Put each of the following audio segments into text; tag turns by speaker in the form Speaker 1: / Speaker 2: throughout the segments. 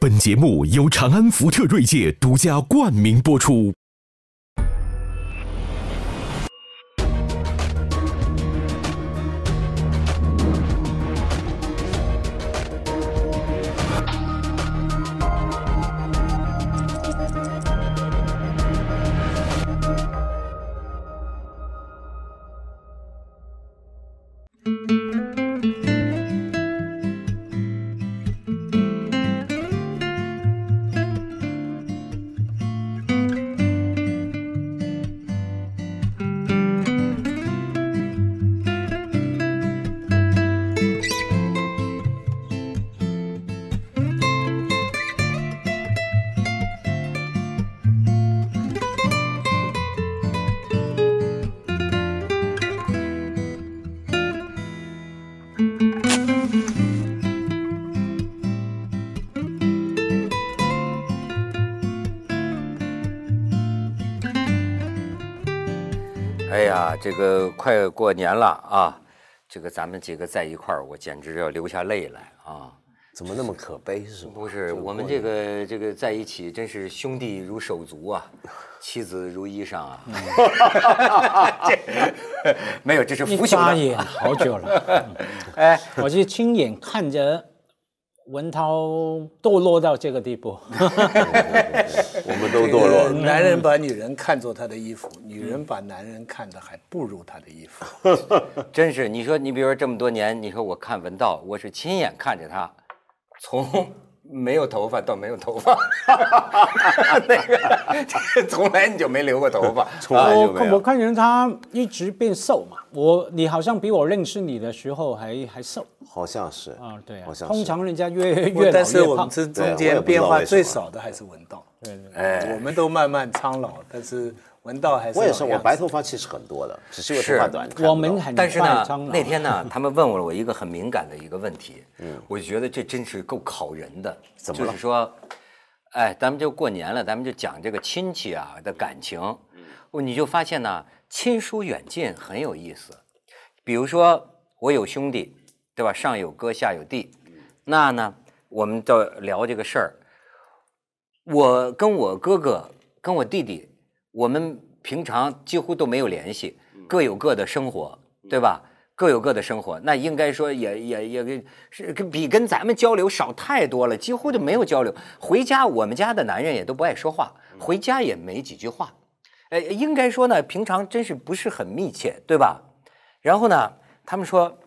Speaker 1: 本节目由长安福特锐界独家冠名播出。
Speaker 2: 这个快过年了啊，这个咱们几个在一块儿，我简直要流下泪来啊！
Speaker 3: 怎么那么可悲是吗？
Speaker 2: 不是，我们这个这个在一起，真是兄弟如手足啊，妻子如衣裳啊。这 没有，这是
Speaker 4: 你
Speaker 2: 福兄的。
Speaker 4: 眨眼好久了，
Speaker 2: 哎，
Speaker 4: 我是亲眼看着文涛堕落到这个地步。
Speaker 3: 我们都堕落了。
Speaker 5: 男人把女人看作他的衣服，女人把男人看得还不如他的衣服。
Speaker 2: 真是，你说你比如说这么多年，你说我看文道，我是亲眼看着他从没有头发到没有头发，那个这从来你就没留过头发，
Speaker 3: 从来就没有。
Speaker 4: 我看我看见他一直变瘦嘛，我你好像比我认识你的时候还还瘦
Speaker 3: 好像是
Speaker 4: 啊，对啊
Speaker 3: 好，像
Speaker 4: 通常人家越越老
Speaker 5: 但是
Speaker 4: 越胖，
Speaker 5: 我们这中间变化最少的还是文道。
Speaker 4: 对对
Speaker 2: 哎
Speaker 5: 我们都慢慢苍老，但是文道还是
Speaker 3: 我也是，我白头发其实很多的，只是因为头发短。
Speaker 2: 但是呢那天呢，他们问了我一个很敏感的一个问题，嗯，我就觉得这真是够考人的。
Speaker 3: 怎么了
Speaker 2: 就是说，哎，咱们就过年了，咱们就讲这个亲戚啊的感情，嗯你就发现呢，亲疏远近很有意思。比如说，我有兄弟，对吧？上有哥，下有弟，那呢，我们就聊这个事儿。我跟我哥哥、跟我弟弟，我们平常几乎都没有联系，各有各的生活，对吧？各有各的生活，那应该说也也也跟是跟比跟咱们交流少太多了，几乎就没有交流。回家，我们家的男人也都不爱说话，回家也没几句话。哎，应该说呢，平常真是不是很密切，对吧？然后呢，他们说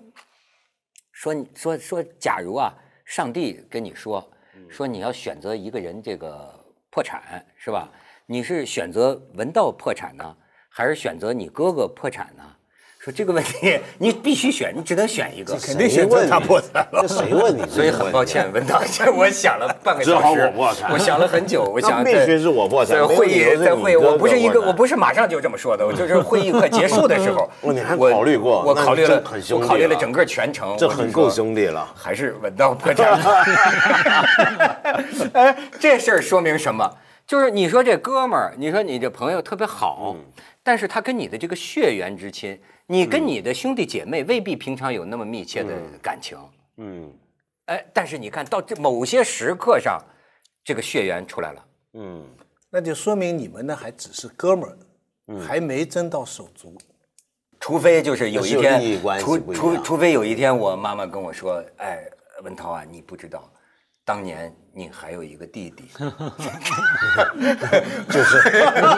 Speaker 2: 说你说说，假如啊，上帝跟你说说你要选择一个人这个破产是吧？你是选择文道破产呢，还是选择你哥哥破产呢？说这个问题你必须选，你只能选一个。
Speaker 5: 肯定选择他破产了。
Speaker 3: 这谁问你？
Speaker 2: 所以很抱歉，文道，这我想了半个小时，
Speaker 3: 只好我破产
Speaker 2: 我想了很久，我想
Speaker 3: 那必须是我破产
Speaker 2: 在会议在会我不是一个，我不是马上就这么说的，我就是会议快结束的时候
Speaker 3: 哦你还
Speaker 2: 我
Speaker 3: 考虑过
Speaker 2: 我考虑了
Speaker 3: 很，兄弟
Speaker 2: 我考虑了
Speaker 3: 了
Speaker 2: 整个全程，
Speaker 3: 这很够兄弟了。
Speaker 2: 还是文道破产了。哎，这事儿说明什么？就是你说这哥们儿，你说你这朋友特别好，但是他跟你的这个血缘之亲，你跟你的兄弟姐妹未必平常有那么密切的感情。
Speaker 3: 嗯
Speaker 2: 哎，但是你看到这某些时刻上，这个血缘出来了。
Speaker 3: 嗯，
Speaker 5: 那就说明你们呢还只是哥们儿，还没争到手足。
Speaker 2: 除非就是有一天，除除除非有一天，我妈妈跟我说：“哎，文涛啊，你不知道，当年你还有一个弟弟，就是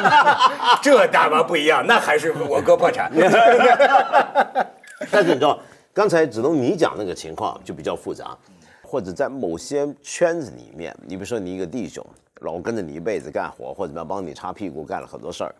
Speaker 2: 这大妈不一样，那还是我哥破产。
Speaker 3: 但是你知道，刚才子东你讲那个情况就比较复杂，或者在某些圈子里面，你比如说你一个弟兄，老跟着你一辈子干活，或者要帮你擦屁股，干了很多事儿，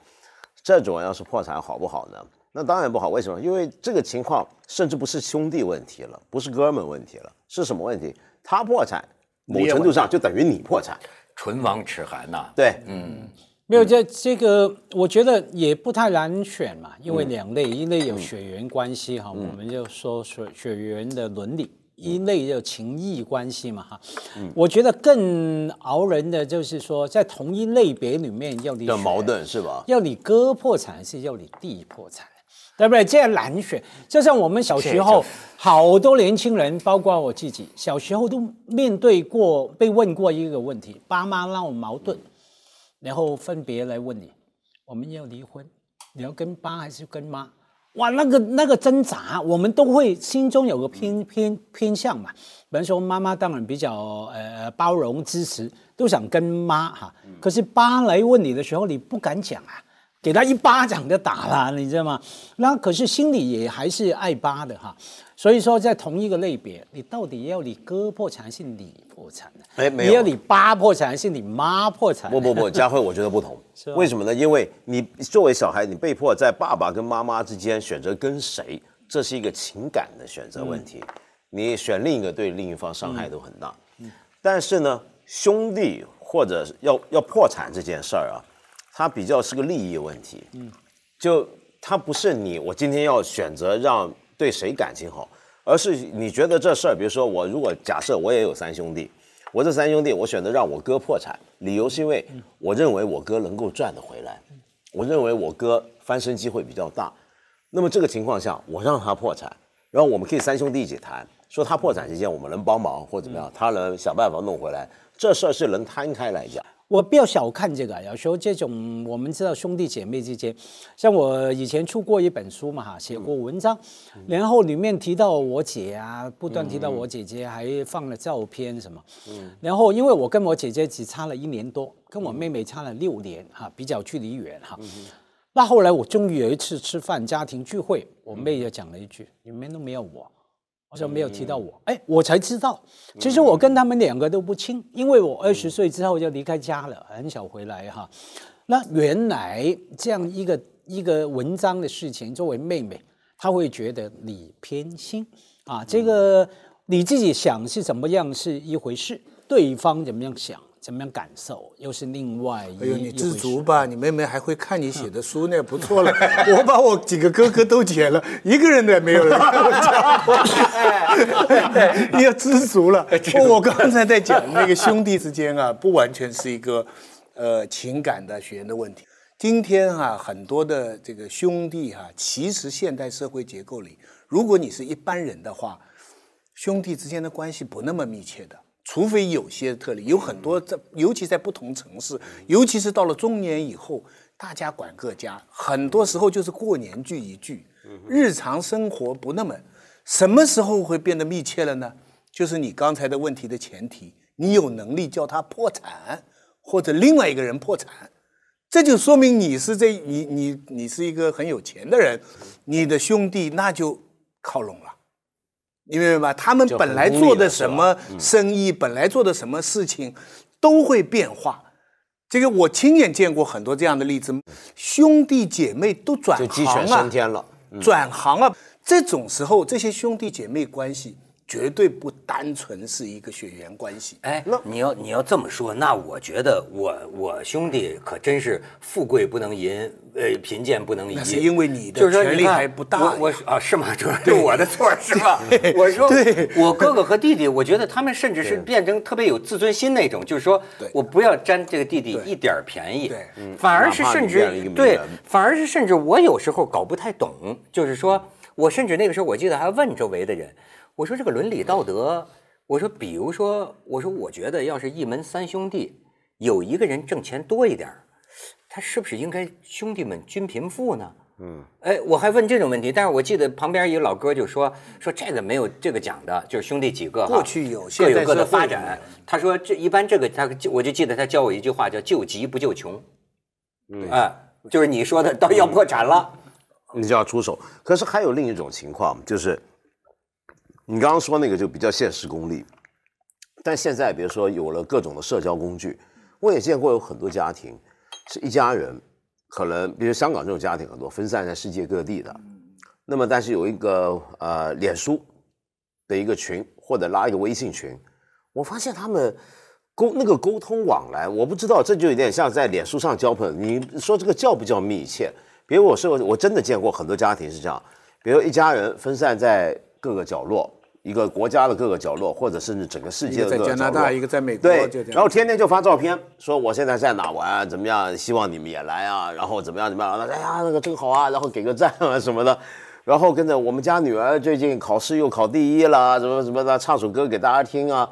Speaker 3: 这种要是破产好不好呢？那当然不好，为什么？因为这个情况甚至不是兄弟问题了，不是哥们问题了，是什么问题？他破产，某程度上就等于你破产。
Speaker 2: 唇亡齿寒呐、
Speaker 3: 对，嗯。
Speaker 4: 没有这这个，我觉得也不太难选嘛，因为两类，一类有血缘关系哈，我们就说血血缘的伦理；一类就情谊关系嘛哈。我觉得更熬人的就是说，在同一类别里面要你选
Speaker 3: 的矛盾是吧？
Speaker 4: 要你哥破产还是要你弟破产？对不对？这样难选，就像我们小时候，好多年轻人，包括我自己，小时候都面对过被问过一个问题：爸妈闹矛盾，然后分别来问你，我们要离婚，你要跟爸还是跟妈？哇，那个那个挣扎，我们都会心中有个偏偏偏向嘛。比方说，妈妈当然比较呃包容支持，都想跟妈哈。可是爸来问你的时候，你不敢讲啊。给他一巴掌就打了，你知道吗？那可是心里也还是爱巴的哈。所以说，在同一个类别，你到底要你哥破产还是你破产呢？
Speaker 3: 哎，没有，
Speaker 4: 你要你爸破产还是你妈破产？
Speaker 3: 不不不，佳慧，我觉得不同。为什么呢？因为你作为小孩，你被迫在爸爸跟妈妈之间选择跟谁，这是一个情感的选择问题。你选另一个，对另一方伤害都很大。但是呢，兄弟或者要要破产这件事儿啊。它比较是个利益问题，嗯，就它不是你我今天要选择让对谁感情好，而是你觉得这事儿，比如说我如果假设我也有三兄弟，我这三兄弟我选择让我哥破产，理由是因为我认为我哥能够赚得回来，我认为我哥翻身机会比较大，那么这个情况下我让他破产，然后我们可以三兄弟一起谈，说他破产期间我们能帮忙或怎么样，他能想办法弄回来，这事儿是能摊开来讲。
Speaker 4: 我不要小看这个，有时候这种我们知道兄弟姐妹之间，像我以前出过一本书嘛哈，写过文章，然后里面提到我姐啊，不断提到我姐姐，还放了照片什么，嗯，然后因为我跟我姐姐只差了一年多，跟我妹妹差了六年哈，比较距离远哈，那后来我终于有一次吃饭家庭聚会，我妹就讲了一句，你们都没有我。好像没有提到我，哎，我才知道，其实我跟他们两个都不亲，因为我二十岁之后就离开家了，很少回来哈。那原来这样一个一个文章的事情，作为妹妹，她会觉得你偏心啊，这个你自己想是怎么样是一回事，对方怎么样想。怎么样感受？又是另外一。哎呦，
Speaker 5: 你知足吧！你妹妹还会看你写的书那，不错了。我把我几个哥哥都解了，一个人都没有了。你要知足了。我刚才在讲那个兄弟之间啊，不完全是一个呃情感的血缘的问题。今天啊，很多的这个兄弟哈，其实现代社会结构里，如果你是一般人的话，兄弟之间的关系不那么密切的。除非有些特例，有很多在，尤其在不同城市，尤其是到了中年以后，大家管各家，很多时候就是过年聚一聚，日常生活不那么。什么时候会变得密切了呢？就是你刚才的问题的前提，你有能力叫他破产，或者另外一个人破产，这就说明你是这你你你是一个很有钱的人，你的兄弟那就靠拢了。你明白吧？他们本来做的什么生意，本来做的什么事情，都会变化。这个我亲眼见过很多这样的例子，兄弟姐妹都转行
Speaker 3: 了，
Speaker 5: 转行了。这种时候，这些兄弟姐妹关系。绝对不单纯是一个血缘关系。
Speaker 2: 哎，那你要你要这么说，那我觉得我我兄弟可真是富贵不能淫，呃，贫贱不能移。
Speaker 5: 那是因为你的权力还不大。
Speaker 2: 我啊，是吗？主要是我的错是吧？我说，我哥哥和弟弟，我觉得他们甚至是变成特别有自尊心那种，就是说我不要占这个弟弟一点便宜，
Speaker 5: 对，
Speaker 2: 反而是甚至对，反而是甚至我有时候搞不太懂，就是说我甚至那个时候我记得还问周围的人。我说这个伦理道德，我说比如说，我说我觉得要是一门三兄弟，有一个人挣钱多一点他是不是应该兄弟们均贫富呢？嗯，哎，我还问这种问题，但是我记得旁边一个老哥就说说这个没有这个讲的，就是兄弟几个
Speaker 5: 过去有
Speaker 2: 各有各的发展。他说这一般这个他我就记得他教我一句话叫救急不救穷，嗯，哎，就是你说的到要破产了，
Speaker 3: 你就要出手。可是还有另一种情况就是。你刚刚说那个就比较现实功利，但现在比如说有了各种的社交工具，我也见过有很多家庭是一家人，可能比如香港这种家庭很多分散在世界各地的，那么但是有一个呃脸书的一个群或者拉一个微信群，我发现他们沟那个沟通往来，我不知道这就有点像在脸书上交朋友。你说这个叫不叫密切？比如我说我真的见过很多家庭是这样，比如一家人分散在。各个角落，一个国家的各个角落，或者甚至整个世界的各个角落。
Speaker 5: 加拿大，一个在美国，
Speaker 3: 对然后天天就发照片，说我现在在哪玩，怎么样，希望你们也来啊，然后怎么样怎么样，哎呀那个真好啊，然后给个赞啊什么的，然后跟着我们家女儿最近考试又考第一了，什么什么的，唱首歌给大家听啊。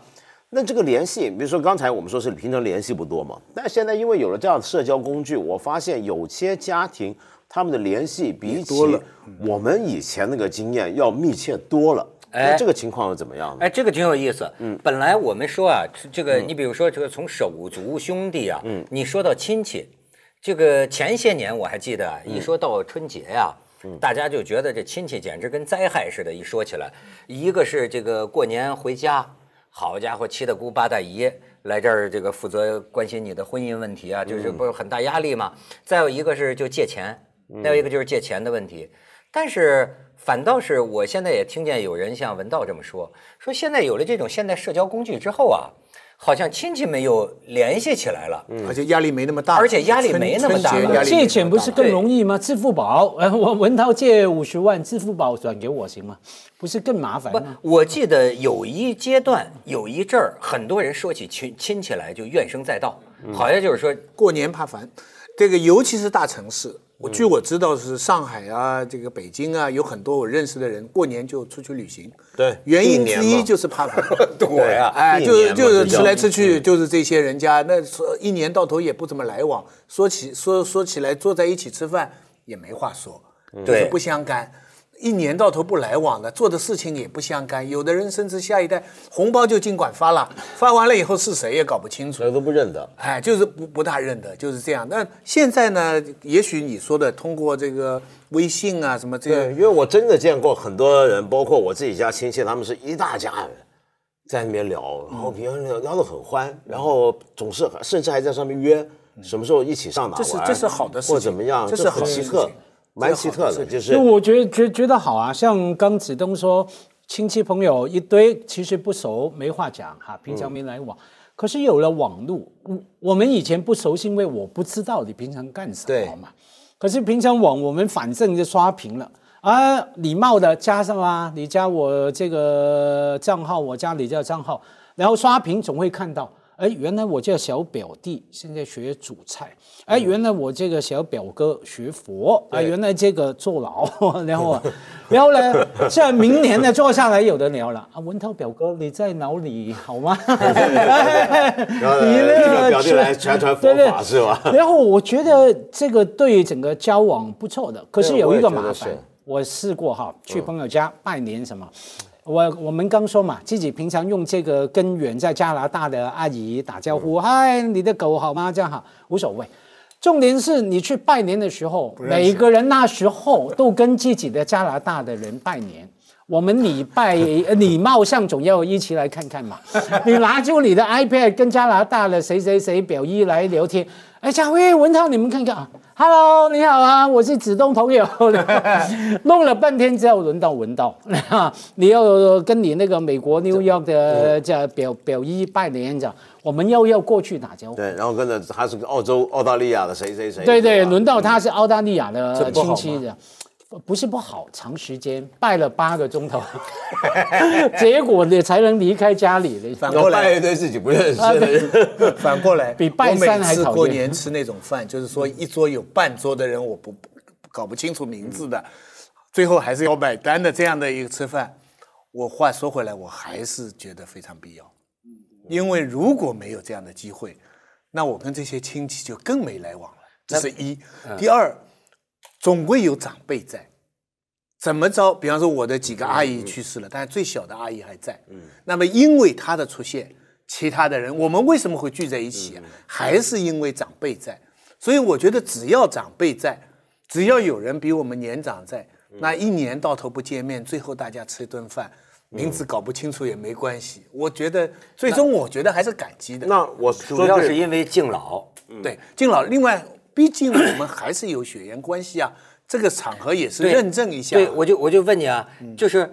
Speaker 3: 那这个联系，比如说刚才我们说是平常联系不多嘛，但现在因为有了这样的社交工具，我发现有些家庭他们的联系比起我们以前那个经验要密切多了。
Speaker 2: 哎
Speaker 3: 那这个情况又怎么样呢？
Speaker 2: 哎，这个挺有意思。嗯，本来我们说啊，这个你比如说这个从手足兄弟啊，嗯，你说到亲戚，这个前些年我还记得啊，一说到春节呀、大家就觉得这亲戚简直跟灾害似的。一说起来，一个是这个过年回家，好家伙，七大姑八大姨来这儿，这个负责关心你的婚姻问题啊，就是不是很大压力嘛？再有一个是就借钱，再有一个就是借钱的问题。但是反倒是我现在也听见有人像文道这么说，说现在有了这种现代社交工具之后啊，好像亲戚们又联系起来了。
Speaker 5: 而且压力没那么大，
Speaker 2: 而且压力没那么大
Speaker 5: 春春节压力没那么大
Speaker 4: 借钱不是更容易吗？支付宝，呃，我文涛借五十万，支付宝转给我行吗？不是更麻烦吗？，
Speaker 2: 我记得有一阶段有一阵儿，很多人说起亲亲戚来就怨声载道，好像就是说
Speaker 5: 过年怕烦，这个尤其是大城市。我据我知道是上海啊，这个北京啊，有很多我认识的人过年就出去旅行。
Speaker 3: 对
Speaker 5: 原因之
Speaker 3: 一
Speaker 5: 就是怕烦。
Speaker 2: 对呀，
Speaker 5: 哎，就就是吃来吃去，就是这些人家，那说一年到头也不怎么来往，说起说说起来坐在一起吃饭也没话说，就是
Speaker 2: 对
Speaker 5: 不相干。一年到头不来往的，做的事情也不相干。有的人甚至下一代红包就尽管发了，发完了以后是谁也搞不清楚
Speaker 3: 谁。都不认得。
Speaker 5: 哎，就是不不大认得，就是这样。那现在呢？也许你说的通过这个微信啊什么这
Speaker 3: 对，
Speaker 5: 个，
Speaker 3: 因为我真的见过很多人，包括我自己家亲戚，他们是一大家人在那边聊，然后平常聊聊得很欢，然后总是甚至还在上面约什么时候一起上哪玩，
Speaker 5: 这是这是好的事情
Speaker 3: 或怎么样，
Speaker 5: 这是
Speaker 3: 很奇特
Speaker 5: 情，
Speaker 3: 蛮奇特的，就
Speaker 4: 就是我觉得觉觉得好啊，像刚子东说，亲戚朋友一堆，其实不熟没话讲哈，平常没来往。可是有了网络，我我们以前不熟，悉因为我不知道你平常干什么嘛。可是平常网我们反正就刷屏了啊，礼貌的加上啊，你加我这个账号，我加你这个账号，然后刷屏总会看到。哎，原来我这个小表弟现在学煮菜，哎，原来我这个小表哥学佛，啊，原来这个坐牢，然后，然后呢，现在明年呢坐下来有的聊了。啊，文涛表哥你在哪里好吗？你
Speaker 3: 那 个
Speaker 4: 那
Speaker 3: 表弟来传传佛法是吧？
Speaker 4: 然后我觉得这个对整个交往不错的，可是有一个麻烦
Speaker 3: 是，
Speaker 4: 我试过哈，去朋友家拜年什么。我我们刚说嘛，自己平常用这个跟远在加拿大的阿姨打招呼，嗨，你的狗好吗？这样好，无所谓。重点是你去拜年的时候，每个人那时候都跟自己的加拿大的人拜年。我们礼拜 呃礼貌上总要一起来看看嘛。你拿出你的 iPad 跟加拿大的谁谁谁表姨来聊天，哎，佳慧、文涛，你们看看啊，Hello，你好啊，我是子东朋友。弄了半天之后，轮到文道，你要跟你那个美国 New York 的叫表表姨拜年，这样我们又要过去打招呼。
Speaker 3: 对，然后跟着他是个澳洲、澳大利亚的谁谁谁，
Speaker 4: 对对，轮到他是澳大利亚的亲戚的。不是不好，长时间拜了八个钟头，结果你才能离开家里的。
Speaker 3: 要
Speaker 5: 反过来
Speaker 3: 拜一堆自己不认识的人，
Speaker 5: 反过来，
Speaker 4: 比拜山还
Speaker 5: 我每次
Speaker 4: 讨厌
Speaker 5: 过年吃那种饭，就是说一桌有半桌的人，我不不搞不清楚名字的，最后还是要买单的这样的一个吃饭。我话说回来，我还是觉得非常必要，因为如果没有这样的机会，那我跟这些亲戚就更没来往了。这是一。第二，总归有长辈在。怎么着？比方说我的几个阿姨去世了，但是最小的阿姨还在。嗯，那么因为她的出现，其他的人，我们为什么会聚在一起啊？还是因为长辈在。所以我觉得只要长辈在，只要有人比我们年长在，那一年到头不见面，最后大家吃一顿饭，名字搞不清楚也没关系。我觉得最终我觉得还是感激的。
Speaker 3: 那我
Speaker 2: 主要是因为敬老。
Speaker 5: 对，敬老。另外，毕竟我们还是有血缘关系啊，这个场合也是
Speaker 2: 对
Speaker 5: 认证一下。
Speaker 2: 对，我就我就问你啊，就是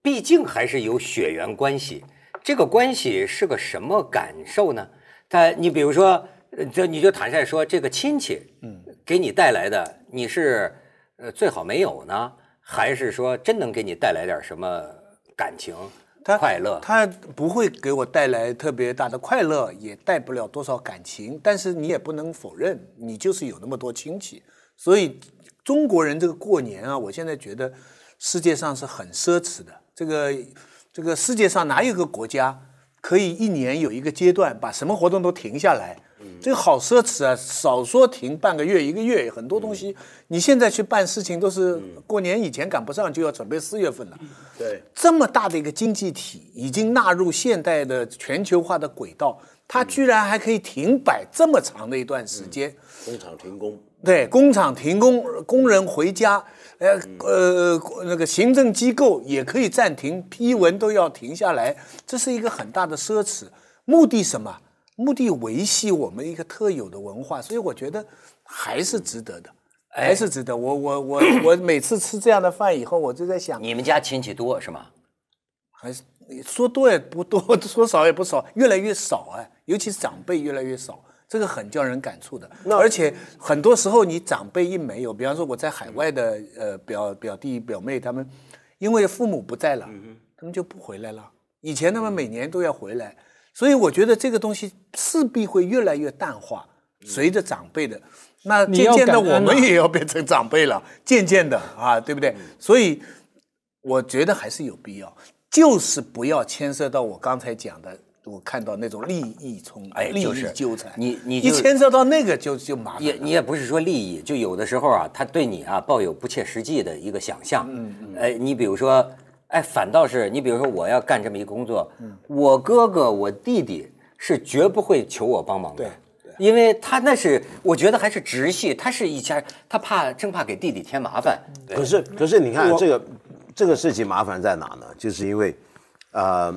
Speaker 2: 毕竟还是有血缘关系，这个关系是个什么感受呢？他，你比如说，呃这你就坦率说，这个亲戚，嗯，给你带来的，你是呃最好没有呢，还是说真能给你带来点什么感情？
Speaker 5: 它
Speaker 2: 快乐
Speaker 5: 他不会给我带来特别大的快乐，也带不了多少感情。但是你也不能否认，你就是有那么多亲戚，所以中国人这个过年啊，我现在觉得世界上是很奢侈的。这个这个世界上哪有个国家可以一年有一个阶段把什么活动都停下来？这个好奢侈啊！少说停半个月、一个月，很多东西你现在去办事情都是过年以前赶不上，就要准备四月份了。
Speaker 3: 对，
Speaker 5: 这么大的一个经济体已经纳入现代的全球化的轨道，它居然还可以停摆这么长的一段时间。
Speaker 3: 工厂停工，
Speaker 5: 对，工厂停工，工人回家，呃呃，那个行政机构也可以暂停，批文都要停下来，这是一个很大的奢侈。目的什么？目的维系我们一个特有的文化，所以我觉得还是值得的，还是值得。我我我我每次吃这样的饭以后，我就在想，
Speaker 2: 你们家亲戚多是吗？
Speaker 5: 还是说多也不多，说少也不少，越来越少哎，尤其是长辈越来越少，这个很叫人感触的。而且很多时候你长辈一没有，比方说我在海外的呃表表弟表妹他们，因为父母不在了，他们就不回来了。以前他们每年都要回来，所以我觉得这个东西势必会越来越淡化，随着长辈的。那渐渐的，我们也要变成长辈了，渐渐的啊，对不对？所以我觉得还是有必要，就是不要牵涉到我刚才讲的，我看到那种利益冲，利益
Speaker 2: 哎就是
Speaker 5: 纠缠。
Speaker 2: 你你
Speaker 5: 一牵涉到那个就就麻烦
Speaker 2: 也
Speaker 5: 了。
Speaker 2: 你也不是说利益，就有的时候啊，他对你啊抱有不切实际的一个想象。嗯嗯。哎，你比如说，哎，反倒是你比如说，我要干这么一个工作，我哥哥、我弟弟是绝不会求我帮忙的。
Speaker 5: 对
Speaker 2: 因为他那是，我觉得还是直系，他是一家，他怕生怕给弟弟添麻烦。
Speaker 3: 可是可是你看这个这个事情麻烦在哪呢？就是因为，呃，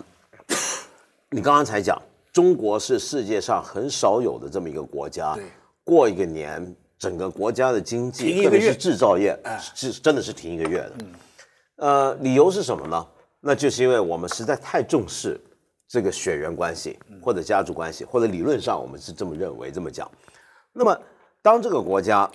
Speaker 3: 你刚刚才讲，中国是世界上很少有的这么一个国家，过一个年，整个国家的经济，特别是制造业，是真的是停一个月的。呃，理由是什么呢？那就是因为我们实在太重视这个血缘关系或者家族关系，或者理论上我们是这么认为这么讲。那么，当这个国家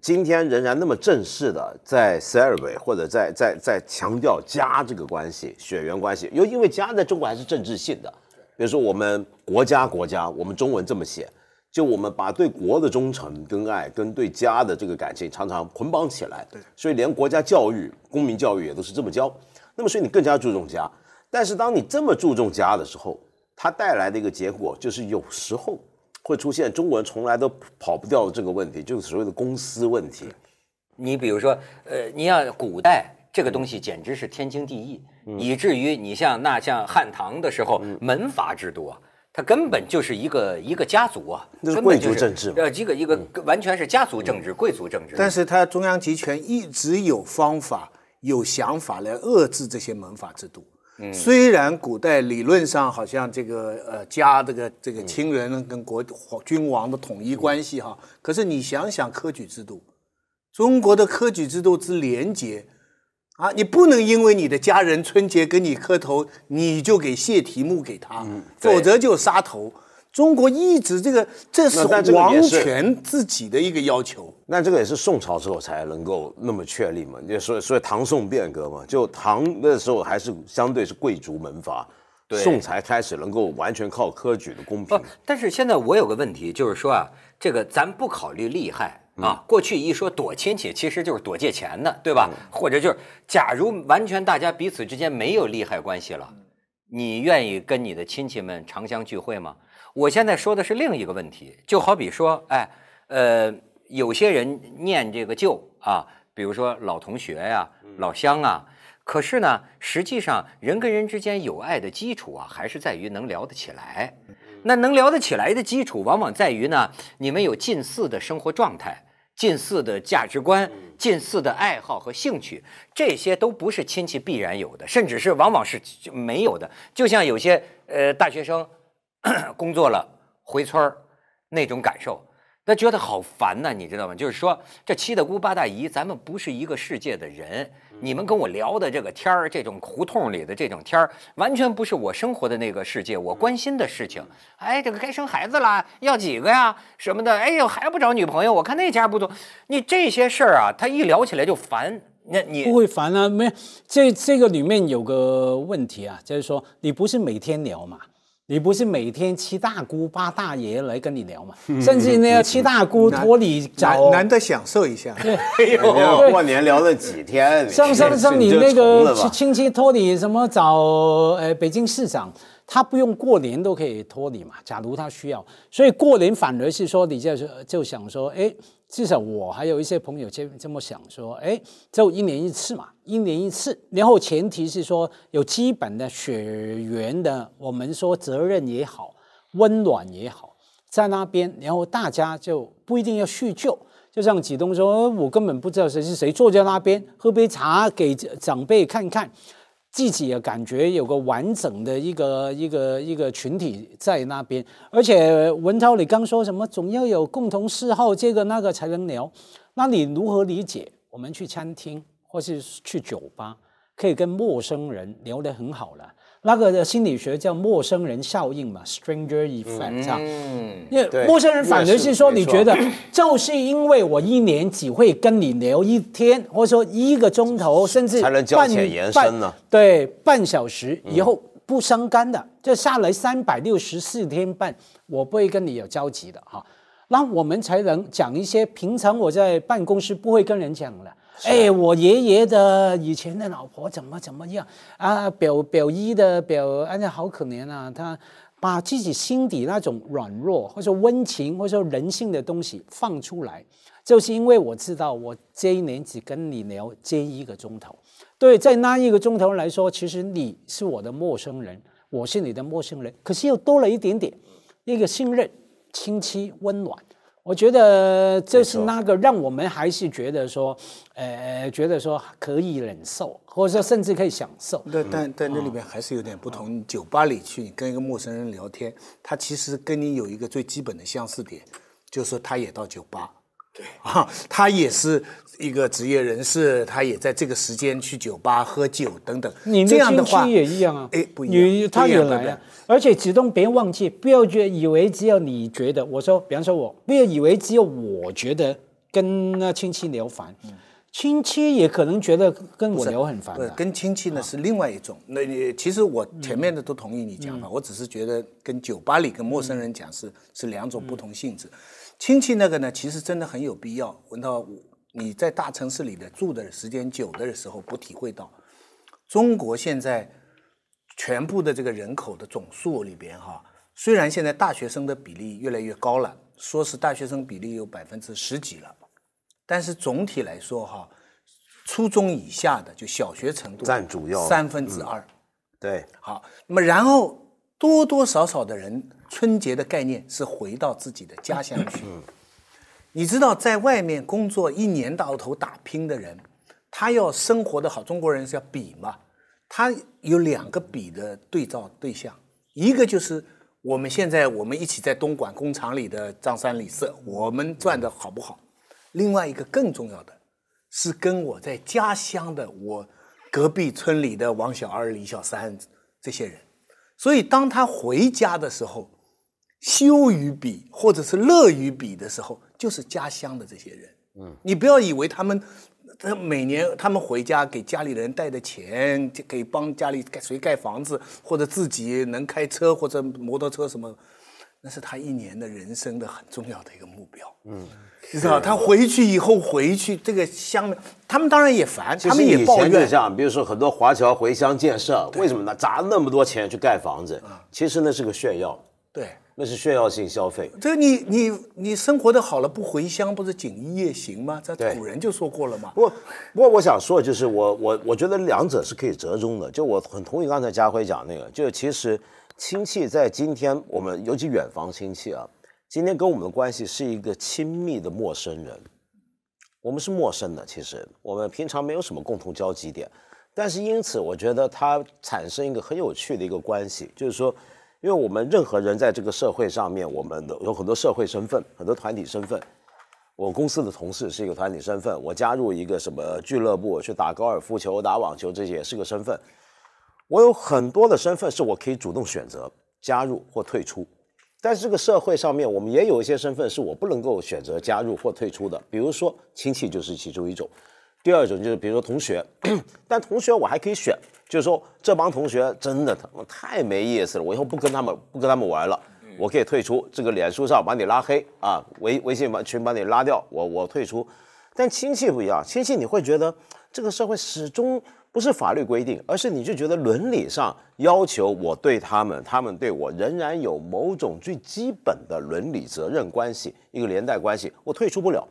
Speaker 3: 今天仍然那么正式的在 celebrate 或者在在在强调家这个关系、血缘关系，因为因为家在中国还是政治性的。比如说我们国家国家，我们中文这么写，就我们把对国的忠诚跟爱跟对家的这个感情常常捆绑起来。对，所以连国家教育、公民教育也都是这么教。那么所以你更加注重家，但是当你这么注重家的时候，它带来的一个结果就是有时候会出现中国人从来都跑不掉的这个问题，就是所谓的公私问题。
Speaker 2: 你比如说，呃，你要古代这个东西简直是天经地义，
Speaker 3: 嗯
Speaker 2: 以至于你像那像汉唐的时候，门阀制度啊，它根本就是一个一个家族啊，
Speaker 3: 那是贵族政治
Speaker 2: 呃，一个一个完全是家族政治、贵族政治。
Speaker 5: 但是它中央集权一直有方法、有想法来遏制这些门阀制度。嗯虽然古代理论上好像这个呃家这个这个亲人跟国君王的统一关系哈，可是你想想科举制度，中国的科举制度之廉洁啊，你不能因为你的家人春节跟你磕头，你就给谢题目给他，
Speaker 2: 对
Speaker 5: 否则就杀头。中国一直这个这是王权自己的一个要求。
Speaker 3: 那这个也是宋朝之后才能够那么确立嘛，就所以所以唐宋变革嘛，就唐那时候还是相对是贵族门阀，
Speaker 2: 对
Speaker 3: 宋才开始能够完全靠科举的公平。，
Speaker 2: 但是现在我有个问题，就是说啊，这个咱不考虑利害
Speaker 3: 嗯
Speaker 2: 啊。过去一说躲亲戚，其实就是躲借钱的，对吧？或者就是，假如完全大家彼此之间没有利害关系了，你愿意跟你的亲戚们常相聚会吗？我现在说的是另一个问题，就好比说，哎，呃，有些人念这个旧啊，比如说老同学呀、老乡啊。可是呢，实际上人跟人之间有爱的基础啊，还是在于能聊得起来。那能聊得起来的基础，往往在于呢，你们有近似的生活状态、近似的价值观、近似的爱好和兴趣，这些都不是亲戚必然有的，甚至是往往是没有的。就像有些呃大学生 工作了回村儿那种感受。那觉得好烦呐、你知道吗？就是说，这七大姑八大姨，咱们不是一个世界的人。你们跟我聊的这个天儿，这种胡同里的这种天儿，完全不是我生活的那个世界，我关心的事情。哎，这个该生孩子了，要几个呀？什么的？哎呦，还不找女朋友？我看那家不错。你这些事儿啊，他一聊起来就烦。那你
Speaker 4: 不会烦啊，没这这个里面有个问题啊，就是说你不是每天聊嘛，你不是每天七大姑八大爷来跟你聊嘛，甚至呢七大姑托你找
Speaker 5: 难难得享受一下。
Speaker 3: 哎呦，过年聊了几天，
Speaker 4: 像像像你那个亲亲戚托你什么找呃北京市长，他不用过年都可以托你嘛。假如他需要，所以过年反而是说你就是就想说，哎，至少我还有一些朋友这这么想说，哎，就一年一次嘛，一年一次，然后前提是说有基本的血缘的，我们说责任也好，温暖也好。在那边，然后大家就不一定要叙旧。就像启东说，我根本不知道谁是谁，坐在那边喝杯茶给长辈看看，自己也感觉有个完整的一个一个一个群体在那边。而且文涛，你刚说什么总要有共同嗜好，这个那个才能聊。那你如何理解？我们去餐厅或是去酒吧，可以跟陌生人聊得很好了。那个的心理学叫陌生人效应嘛，stranger effect 啊。
Speaker 2: 嗯，
Speaker 4: 因为陌生人反而是说，你觉得就是因为我一年只会跟你聊一天，或者说一个钟头，甚至
Speaker 3: 才能交
Speaker 4: 半
Speaker 3: 浅言深呢
Speaker 4: 半对，半小时以后不相干的，这下来三百六十四天半，我不会跟你有交集的哈。那我们才能讲一些平常我在办公室不会跟人讲的。哎，我爷爷的以前的老婆怎么怎么样啊？表表姨的表，哎呀，好可怜啊！他把自己心底那种软弱，或者说温情，或者说人性的东西放出来，就是因为我知道我这一年只跟你聊这一个钟头。对，在那一个钟头来说，其实你是我的陌生人，我是你的陌生人，可是又多了一点点一个信任、亲戚、温暖。我觉得这是那个让我们还是觉得说，呃，觉得说可以忍受，或者说甚至可以享受。
Speaker 5: 但但但那里面还是有点不同。你酒吧里去，你跟一个陌生人聊天，他其实跟你有一个最基本的相似点，就是说他也到酒吧。对啊，他也是一个职业人士，他也在这个时间去酒吧喝酒等等。
Speaker 4: 你的
Speaker 5: 这样的
Speaker 4: 戚也一样啊，
Speaker 5: 哎，不一样，
Speaker 4: 你他也来啊，而且子东别忘记，不要觉得以为只有你觉得，我说，比方说我，不要以为只有我觉得跟那亲戚聊烦，亲戚也可能觉得跟我聊很烦。
Speaker 5: 跟亲戚呢是另外一种。那你其实我前面的都同意你讲
Speaker 4: 嗯
Speaker 5: 法，我只是觉得跟酒吧里跟陌生人讲是是两种不同性质。亲戚那个呢，其实真的很有必要。文涛，你在大城市里的住的时间久的时候，不体会到中国现在全部的这个人口的总数里边哈，虽然现在大学生的比例越来越高了，说是大学生比例有百分之十几了，但是总体来说哈，初中以下的就小学程度
Speaker 3: 占主要
Speaker 5: 三分之二。
Speaker 3: 对，
Speaker 5: 好，那么然后多多少少的人，春节的概念是回到自己的家乡去。你知道，在外面工作一年到头打拼的人，他要生活的好，中国人是要比嘛，他有两个比的对照对象，一个就是我们现在我们一起在东莞工厂里的张三李四，我们赚的好不好？另外一个更重要的是跟我在家乡的我隔壁村里的王小二、李小三这些人，所以当他回家的时候，羞于比或者是乐于比的时候，就是家乡的这些人。嗯，你不要以为他们，他每年他们回家给家里人带的钱，给帮家里盖谁盖房子，或者自己能开车或者摩托车什么，那是他一年的人生的很重要的一个目标。嗯，你知道他回去以后回去这个乡，他们当然也烦，他们也抱怨
Speaker 3: 就这。样，比如说很多华侨回乡建设，为什么呢？砸那么多钱去盖房子，其实那是个炫耀，
Speaker 5: 对，
Speaker 3: 那是炫耀性消费。
Speaker 5: 这你你你生活的好了，不回乡不是锦衣夜行吗？这古人就说过了嘛。
Speaker 3: 不过，不过我想说，就是我我我觉得两者是可以折中的。就我很同意刚才家辉讲那个，就是其实亲戚在今天我们尤其远房亲戚啊，今天跟我们的关系是一个亲密的陌生人，我们是陌生的，其实我们平常没有什么共同交集点，但是因此我觉得它产生一个很有趣的一个关系，就是说。因为我们任何人在这个社会上面，我们的有很多社会身份，很多团体身份，我公司的同事是一个团体身份，我加入一个什么俱乐部去打高尔夫球、打网球，这些也是个身份。我有很多的身份是我可以主动选择加入或退出，但是这个社会上面，我们也有一些身份是我不能够选择加入或退出的，比如说亲戚就是其中一种。第二种就是比如说同学，但同学我还可以选，就是说这帮同学真的他妈太没意思了，我以后不跟他们不跟他们玩了，我可以退出这个脸书上把你拉黑啊，微微信把群把你拉掉，我我退出。但亲戚不一样，亲戚你会觉得这个社会始终不是法律规定，而是你就觉得伦理上要求我对他们，他们对我仍然有某种最基本的伦理责任关系，一个连带关系，我退出不了。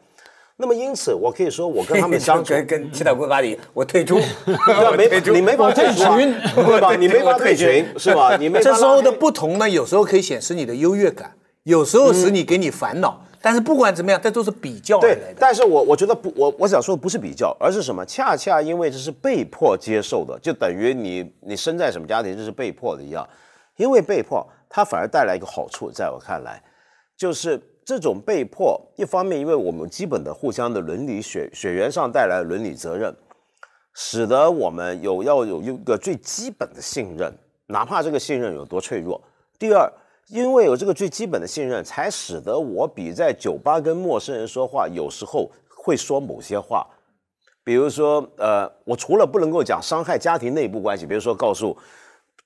Speaker 3: 那么因此，我可以说我跟他们相处，
Speaker 2: 跟跟七大姑八里，我退出，
Speaker 3: 对吧？没你没法退出啊，对吧？你没法退群是吧？你没
Speaker 5: 这时候的不同呢，有时候可以显示你的优越感，有时候使你给你烦恼。但是不管怎么样，这都是比较
Speaker 3: 对
Speaker 5: 来，的。
Speaker 3: 但是我我觉得不，我我想说的不是比较，而是什么？恰恰因为这是被迫接受的，就等于你你生在什么家庭，这是被迫的一样。因为被迫，它反而带来一个好处，在我看来，就是这种被迫，一方面因为我们基本的互相的伦理血血缘上带来伦理责任，使得我们有要有一个最基本的信任，哪怕这个信任有多脆弱。第二，因为有这个最基本的信任，才使得我比在酒吧跟陌生人说话，有时候会说某些话，比如说，呃，我除了不能够讲伤害家庭内部关系，比如说告诉，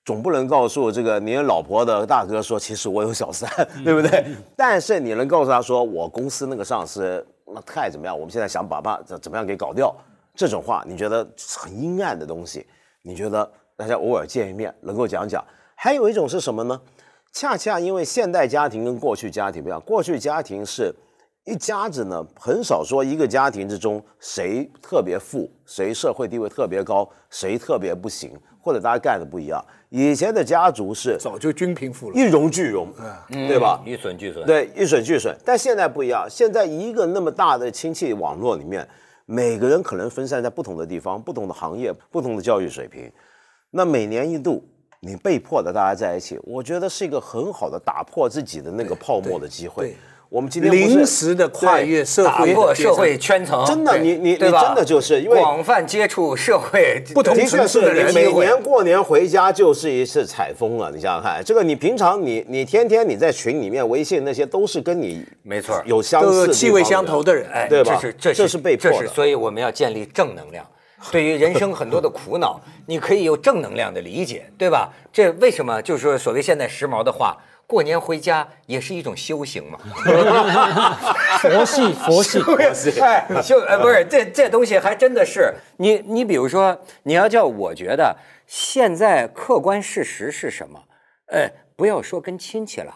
Speaker 3: 总不能告诉这个你老婆的大哥说，其实我有小三，对不对？但是你能告诉他说，我公司那个上司那太怎么样，我们现在想把把怎怎么样给搞掉，这种话你觉得很阴暗的东西，你觉得大家偶尔见一面能够讲讲。还有一种是什么呢？恰恰因为现代家庭跟过去家庭不一样，过去家庭是一家子呢，很少说一个家庭之中谁特别富，谁社会地位特别高，谁特别不行，或者大家干的不一样。以前的家族是
Speaker 5: 早就均贫富了。
Speaker 3: 一荣俱荣，对吧？
Speaker 2: 一损俱损。
Speaker 3: 对，一损俱损。但现在不一样，现在一个那么大的亲戚网络里面，每个人可能分散在不同的地方、不同的行业、不同的教育水平。那每年一度，你被迫的大家在一起，我觉得是一个很好的打破自己的那个泡沫的机会
Speaker 5: 对。
Speaker 3: 我们今天
Speaker 5: 临时的跨越社
Speaker 2: 打
Speaker 5: 会
Speaker 2: 破社会圈层，
Speaker 3: 真的你你你真的就是因为
Speaker 2: 广泛接触社会
Speaker 5: 不同层次的人
Speaker 3: 每年过年回家就是一次采风了。你想想看，这个你平常你你天天你在群里面微信那些都是跟你
Speaker 2: 没错
Speaker 3: 有相
Speaker 5: 气味相投的人，
Speaker 2: 哎，
Speaker 3: 对吧
Speaker 2: 这是这
Speaker 3: 这是被迫
Speaker 2: 是所以我们要建立正能量。对于人生很多的苦恼，你可以有正能量的理解，对吧？这为什么就是说所谓现在时髦的话，过年回家也是一种修行嘛。
Speaker 4: 佛 系佛系，
Speaker 2: 哎，修呃不是这这东西还真的是你你比如说你要叫我觉得现在客观事实是什么？哎，不要说跟亲戚了，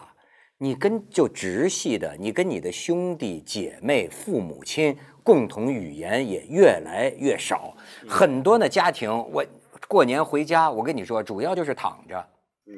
Speaker 2: 你跟就直系的，你跟你的兄弟姐妹、父母亲共同语言也越来越少，很多的家庭我过年回家，我跟你说，主要就是躺着，